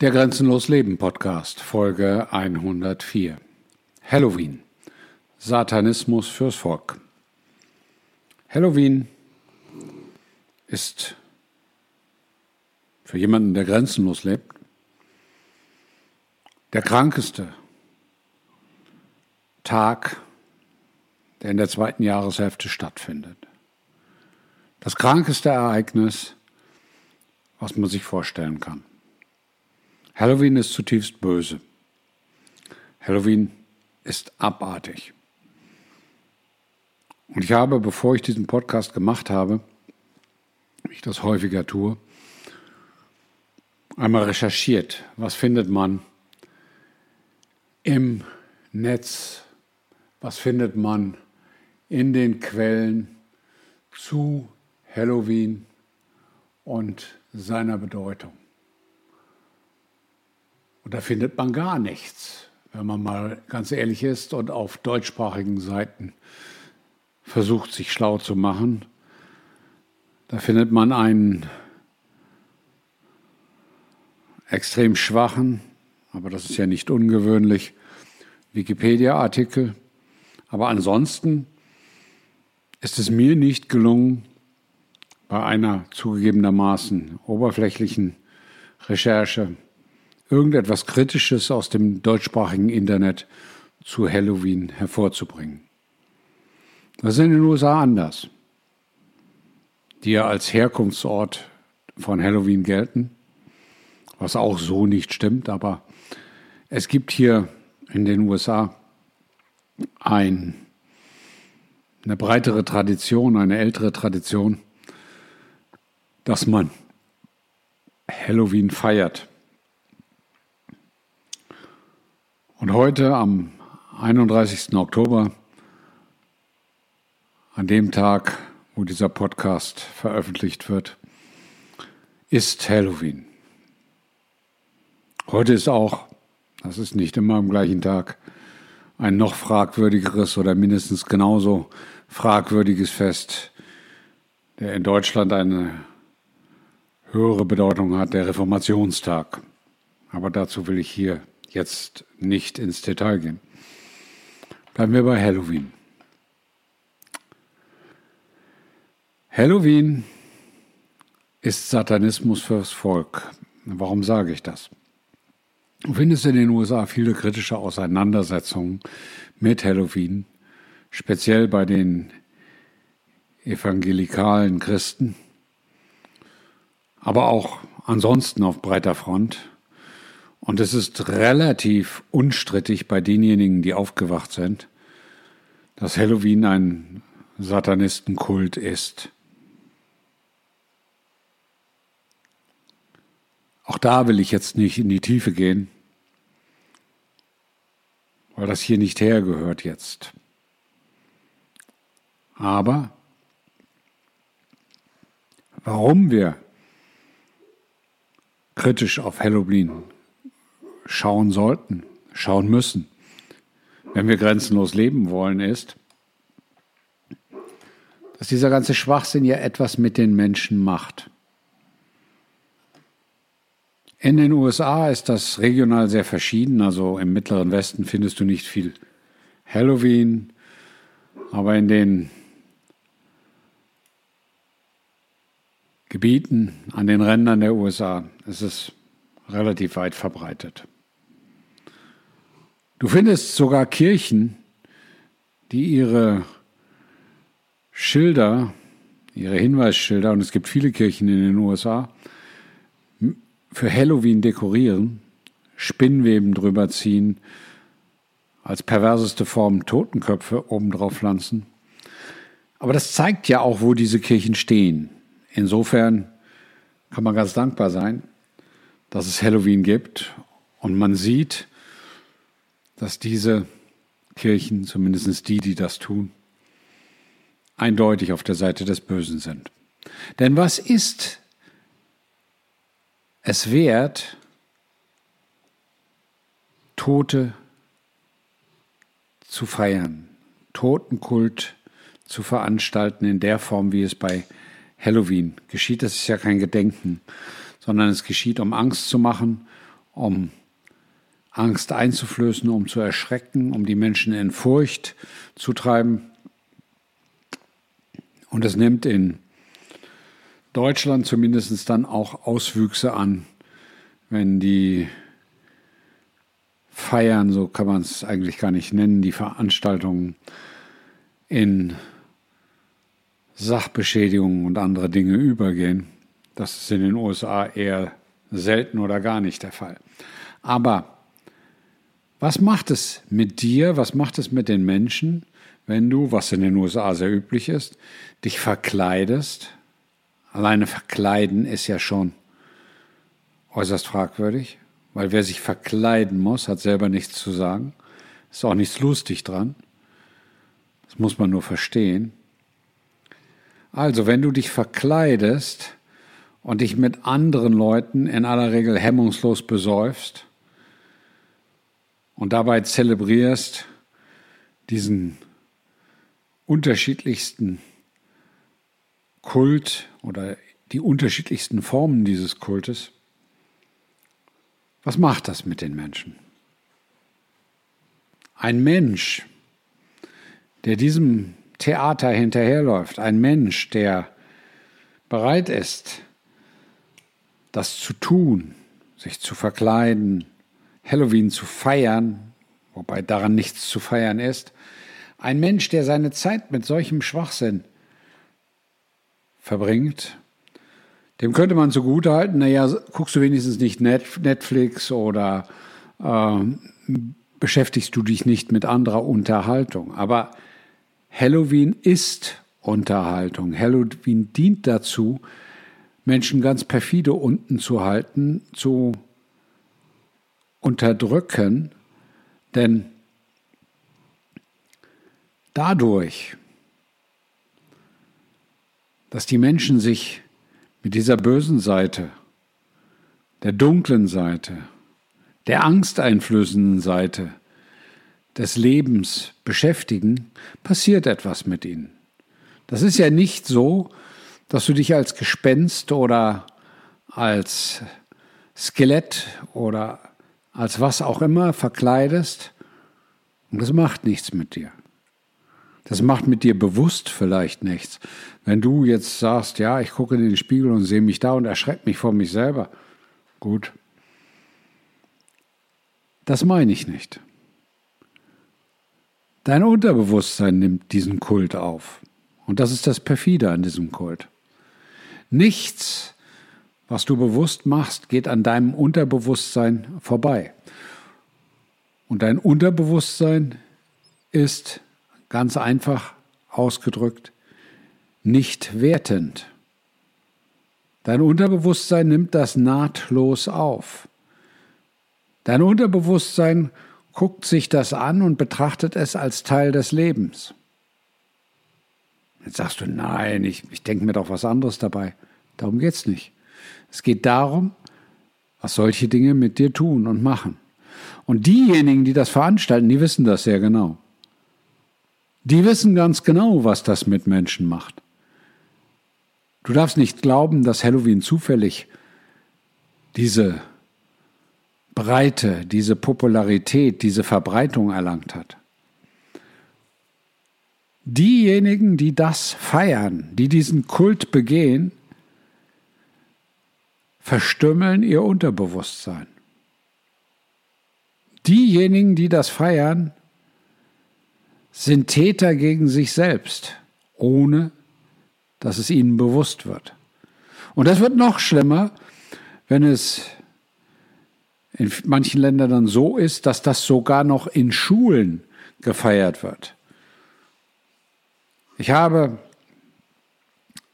Der Grenzenlos Leben Podcast, Folge 104. Halloween. Satanismus fürs Volk. Halloween ist für jemanden, der grenzenlos lebt, der krankeste Tag, der in der zweiten Jahreshälfte stattfindet. Das krankeste Ereignis, was man sich vorstellen kann. Halloween ist zutiefst böse. Halloween ist abartig. Und ich habe, bevor ich diesen Podcast gemacht habe, wie ich das häufiger tue, einmal recherchiert, was findet man im Netz, was findet man in den Quellen zu Halloween und seiner Bedeutung. Und da findet man gar nichts, wenn man mal ganz ehrlich ist und auf deutschsprachigen Seiten versucht, sich schlau zu machen. Da findet man einen extrem schwachen, aber das ist ja nicht ungewöhnlich, Wikipedia-Artikel. Aber ansonsten ist es mir nicht gelungen, bei einer zugegebenermaßen oberflächlichen Recherche irgendetwas Kritisches aus dem deutschsprachigen Internet zu Halloween hervorzubringen. Das ist in den USA anders, die ja als Herkunftsort von Halloween gelten, was auch so nicht stimmt, aber es gibt hier in den USA ein, eine breitere Tradition, eine ältere Tradition, dass man Halloween feiert. Und heute am 31. Oktober, an dem Tag, wo dieser Podcast veröffentlicht wird, ist Halloween. Heute ist auch, das ist nicht immer am gleichen Tag, ein noch fragwürdigeres oder mindestens genauso fragwürdiges Fest, der in Deutschland eine höhere Bedeutung hat, der Reformationstag. Aber dazu will ich hier jetzt nicht ins Detail gehen. Bleiben wir bei Halloween. Halloween ist Satanismus fürs Volk. Warum sage ich das? Du findest in den USA viele kritische Auseinandersetzungen mit Halloween, speziell bei den evangelikalen Christen, aber auch ansonsten auf breiter Front. Und es ist relativ unstrittig bei denjenigen, die aufgewacht sind, dass Halloween ein Satanistenkult ist. Auch da will ich jetzt nicht in die Tiefe gehen, weil das hier nicht hergehört jetzt. Aber warum wir kritisch auf Halloween schauen sollten, schauen müssen, wenn wir grenzenlos leben wollen, ist, dass dieser ganze Schwachsinn ja etwas mit den Menschen macht. In den USA ist das regional sehr verschieden. Also im mittleren Westen findest du nicht viel Halloween, aber in den Gebieten an den Rändern der USA ist es relativ weit verbreitet. Du findest sogar Kirchen, die ihre Schilder, ihre Hinweisschilder, und es gibt viele Kirchen in den USA, für Halloween dekorieren, Spinnweben drüber ziehen, als perverseste Form Totenköpfe obendrauf pflanzen. Aber das zeigt ja auch, wo diese Kirchen stehen. Insofern kann man ganz dankbar sein, dass es Halloween gibt und man sieht, dass diese Kirchen, zumindest die, die das tun, eindeutig auf der Seite des Bösen sind. Denn was ist es wert, Tote zu feiern, Totenkult zu veranstalten in der Form, wie es bei Halloween geschieht? Das ist ja kein Gedenken, sondern es geschieht, um Angst zu machen um Angst einzuflößen, um zu erschrecken, um die Menschen in Furcht zu treiben. Und es nimmt in Deutschland zumindest dann auch Auswüchse an, wenn die Feiern, so kann man es eigentlich gar nicht nennen, die Veranstaltungen in Sachbeschädigungen und andere Dinge übergehen. Das ist in den USA eher selten oder gar nicht der Fall. Aber was macht es mit dir, was macht es mit den Menschen, wenn du, was in den USA sehr üblich ist, dich verkleidest? Alleine verkleiden ist ja schon äußerst fragwürdig, weil wer sich verkleiden muss, hat selber nichts zu sagen. Ist auch nichts lustig dran. Das muss man nur verstehen. Also, wenn du dich verkleidest und dich mit anderen Leuten in aller Regel hemmungslos besäufst und dabei zelebrierst diesen unterschiedlichsten Kult oder die unterschiedlichsten Formen dieses Kultes, was macht das mit den Menschen? Ein Mensch, der diesem Theater hinterherläuft, ein Mensch, der bereit ist, das zu tun, sich zu verkleiden, Halloween zu feiern, wobei daran nichts zu feiern ist, ein Mensch, der seine Zeit mit solchem Schwachsinn verbringt, dem könnte man zugutehalten, naja, guckst du wenigstens nicht Netflix oder äh, beschäftigst du dich nicht mit anderer Unterhaltung. Aber Halloween ist Unterhaltung. Halloween dient dazu, Menschen ganz perfide unten zu halten, zu unterdrücken, denn dadurch, dass die Menschen sich mit dieser bösen Seite, der dunklen Seite, der angsteinflößenden Seite des Lebens beschäftigen, passiert etwas mit ihnen. Das ist ja nicht so, dass du dich als Gespenst oder als Skelett oder als was auch immer verkleidest und das macht nichts mit dir. Das macht mit dir bewusst vielleicht nichts. Wenn du jetzt sagst, ja, ich gucke in den Spiegel und sehe mich da und erschrecke mich vor mich selber, gut. Das meine ich nicht. Dein Unterbewusstsein nimmt diesen Kult auf. Und das ist das Perfide an diesem Kult. Nichts, was du bewusst machst, geht an deinem Unterbewusstsein vorbei. Und dein Unterbewusstsein ist ganz einfach ausgedrückt nicht wertend. Dein Unterbewusstsein nimmt das nahtlos auf. Dein Unterbewusstsein guckt sich das an und betrachtet es als Teil des Lebens. Jetzt sagst du, nein, ich, ich denke mir doch was anderes dabei. Darum geht es nicht. Es geht darum, was solche Dinge mit dir tun und machen. Und diejenigen, die das veranstalten, die wissen das sehr genau. Die wissen ganz genau, was das mit Menschen macht. Du darfst nicht glauben, dass Halloween zufällig diese Breite, diese Popularität, diese Verbreitung erlangt hat. Diejenigen, die das feiern, die diesen Kult begehen, verstümmeln ihr Unterbewusstsein. Diejenigen, die das feiern, sind Täter gegen sich selbst, ohne dass es ihnen bewusst wird. Und das wird noch schlimmer, wenn es in manchen Ländern dann so ist, dass das sogar noch in Schulen gefeiert wird. Ich habe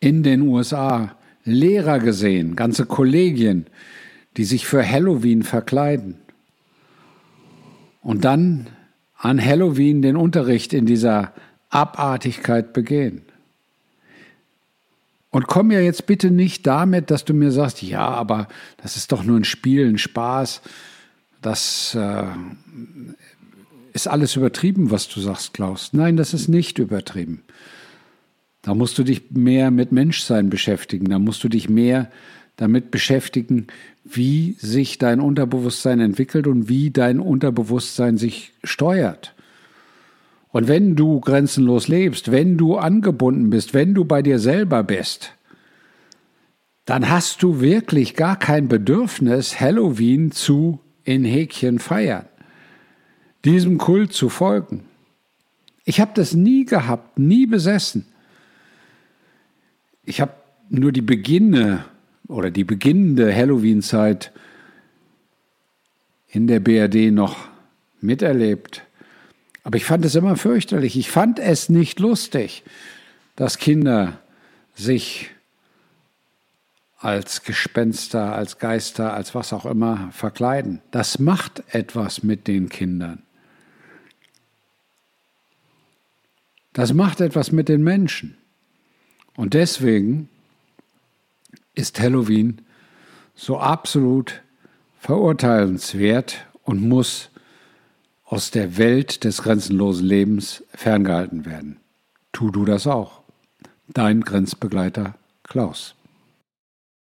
in den USA Lehrer gesehen, ganze Kollegien, die sich für Halloween verkleiden und dann an Halloween den Unterricht in dieser Abartigkeit begehen. Und komm mir jetzt bitte nicht damit, dass du mir sagst, ja, aber das ist doch nur ein Spiel, ein Spaß. Das äh, ist alles übertrieben, was du sagst, Klaus. Nein, das ist nicht übertrieben. Da musst du dich mehr mit Menschsein beschäftigen. Da musst du dich mehr damit beschäftigen, wie sich dein Unterbewusstsein entwickelt und wie dein Unterbewusstsein sich steuert. Und wenn du grenzenlos lebst, wenn du angebunden bist, wenn du bei dir selber bist, dann hast du wirklich gar kein Bedürfnis, Halloween zu in Häkchen feiern, diesem Kult zu folgen. Ich habe das nie gehabt, nie besessen. Ich habe nur die Beginne oder die beginnende Halloween-Zeit in der BRD noch miterlebt. Aber ich fand es immer fürchterlich. Ich fand es nicht lustig, dass Kinder sich als Gespenster, als Geister, als was auch immer verkleiden. Das macht etwas mit den Kindern. Das macht etwas mit den Menschen. Und deswegen ist Halloween so absolut verurteilenswert und muss aus der Welt des grenzenlosen Lebens ferngehalten werden. Tu du das auch. Dein Grenzbegleiter Klaus.